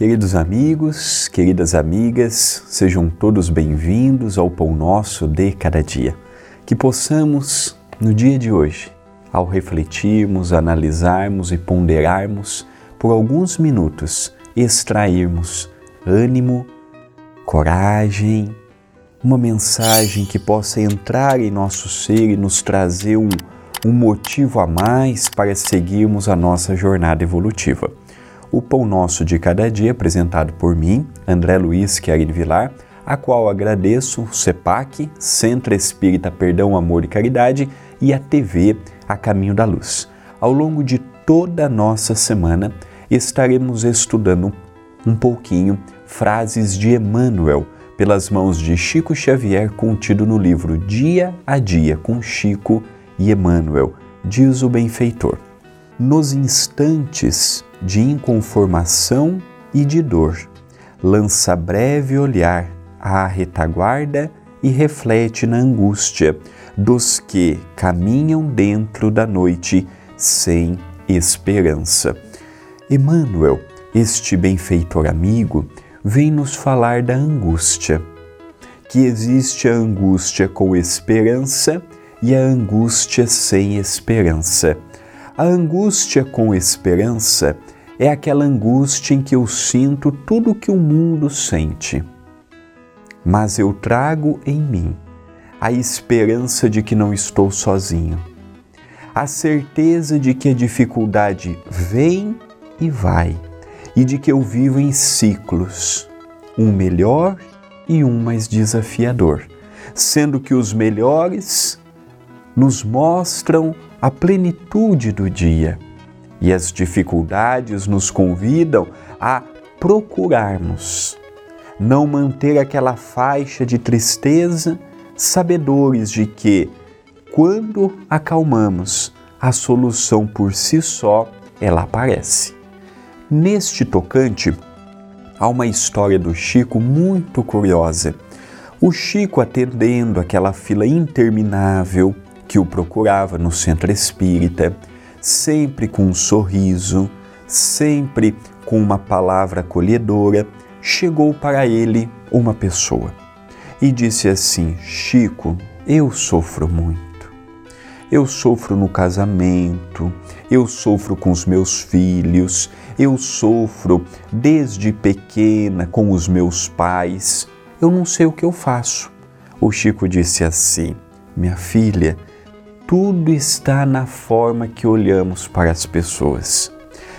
Queridos amigos, queridas amigas, sejam todos bem-vindos ao Pão Nosso de Cada Dia. Que possamos, no dia de hoje, ao refletirmos, analisarmos e ponderarmos, por alguns minutos, extrairmos ânimo, coragem, uma mensagem que possa entrar em nosso ser e nos trazer um, um motivo a mais para seguirmos a nossa jornada evolutiva o Pão Nosso de Cada Dia, apresentado por mim, André Luiz Querini Vilar, a qual agradeço o CEPAC, Centro Espírita Perdão, Amor e Caridade, e a TV A Caminho da Luz. Ao longo de toda a nossa semana, estaremos estudando um pouquinho frases de Emmanuel, pelas mãos de Chico Xavier, contido no livro Dia a Dia com Chico e Emmanuel, diz o benfeitor. Nos instantes de inconformação e de dor. Lança breve olhar à retaguarda e reflete na angústia dos que caminham dentro da noite sem esperança. Emmanuel, este benfeitor amigo, vem nos falar da angústia. Que existe a angústia com esperança e a angústia sem esperança. A angústia com esperança é aquela angústia em que eu sinto tudo o que o mundo sente. Mas eu trago em mim a esperança de que não estou sozinho, a certeza de que a dificuldade vem e vai e de que eu vivo em ciclos, um melhor e um mais desafiador, sendo que os melhores nos mostram a plenitude do dia e as dificuldades nos convidam a procurarmos, não manter aquela faixa de tristeza, sabedores de que, quando acalmamos, a solução por si só ela aparece. Neste tocante, há uma história do Chico muito curiosa. O Chico atendendo aquela fila interminável que o procurava no centro espírita, sempre com um sorriso, sempre com uma palavra acolhedora, chegou para ele uma pessoa e disse assim: Chico, eu sofro muito. Eu sofro no casamento, eu sofro com os meus filhos, eu sofro desde pequena com os meus pais. Eu não sei o que eu faço. O Chico disse assim: Minha filha, tudo está na forma que olhamos para as pessoas.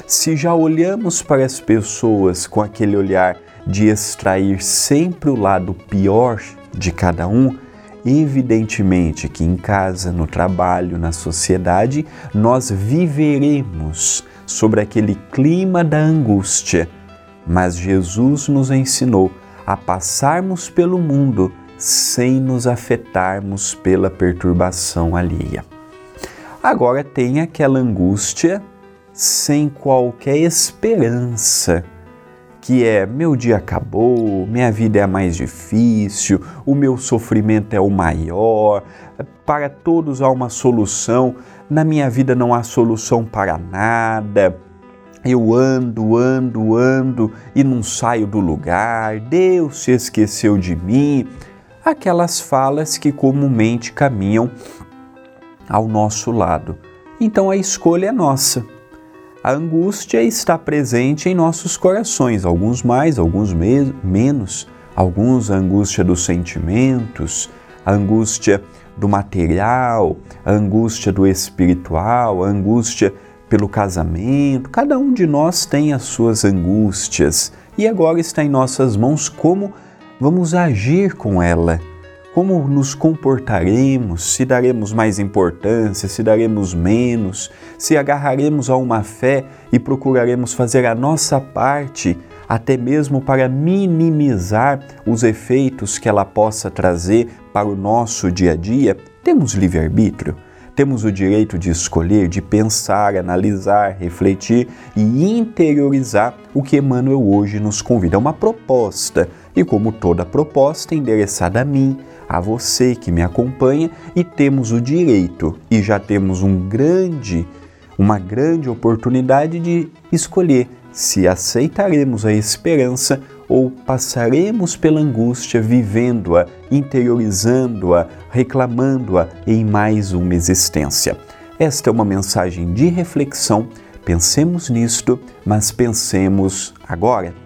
Se já olhamos para as pessoas com aquele olhar de extrair sempre o lado pior de cada um, evidentemente que em casa, no trabalho, na sociedade, nós viveremos sobre aquele clima da angústia. Mas Jesus nos ensinou a passarmos pelo mundo sem nos afetarmos pela perturbação alheia. Agora tem aquela angústia sem qualquer esperança, que é: meu dia acabou, minha vida é a mais difícil, o meu sofrimento é o maior, para todos há uma solução, na minha vida não há solução para nada eu ando, ando, ando e não saio do lugar, Deus se esqueceu de mim aquelas falas que comumente caminham ao nosso lado. Então a escolha é nossa. A angústia está presente em nossos corações, alguns mais, alguns me menos, alguns a angústia dos sentimentos, a angústia do material, a angústia do espiritual, a angústia pelo casamento. Cada um de nós tem as suas angústias e agora está em nossas mãos como vamos agir com ela? Como nos comportaremos? Se daremos mais importância, se daremos menos, se agarraremos a uma fé e procuraremos fazer a nossa parte, até mesmo para minimizar os efeitos que ela possa trazer para o nosso dia a dia? Temos livre-arbítrio? Temos o direito de escolher, de pensar, analisar, refletir e interiorizar o que Emmanuel hoje nos convida. É uma proposta e, como toda proposta, endereçada a mim, a você que me acompanha, e temos o direito e já temos um grande, uma grande oportunidade de escolher se aceitaremos a esperança ou passaremos pela angústia vivendo-a, interiorizando-a, reclamando-a em mais uma existência. Esta é uma mensagem de reflexão. Pensemos nisto, mas pensemos agora.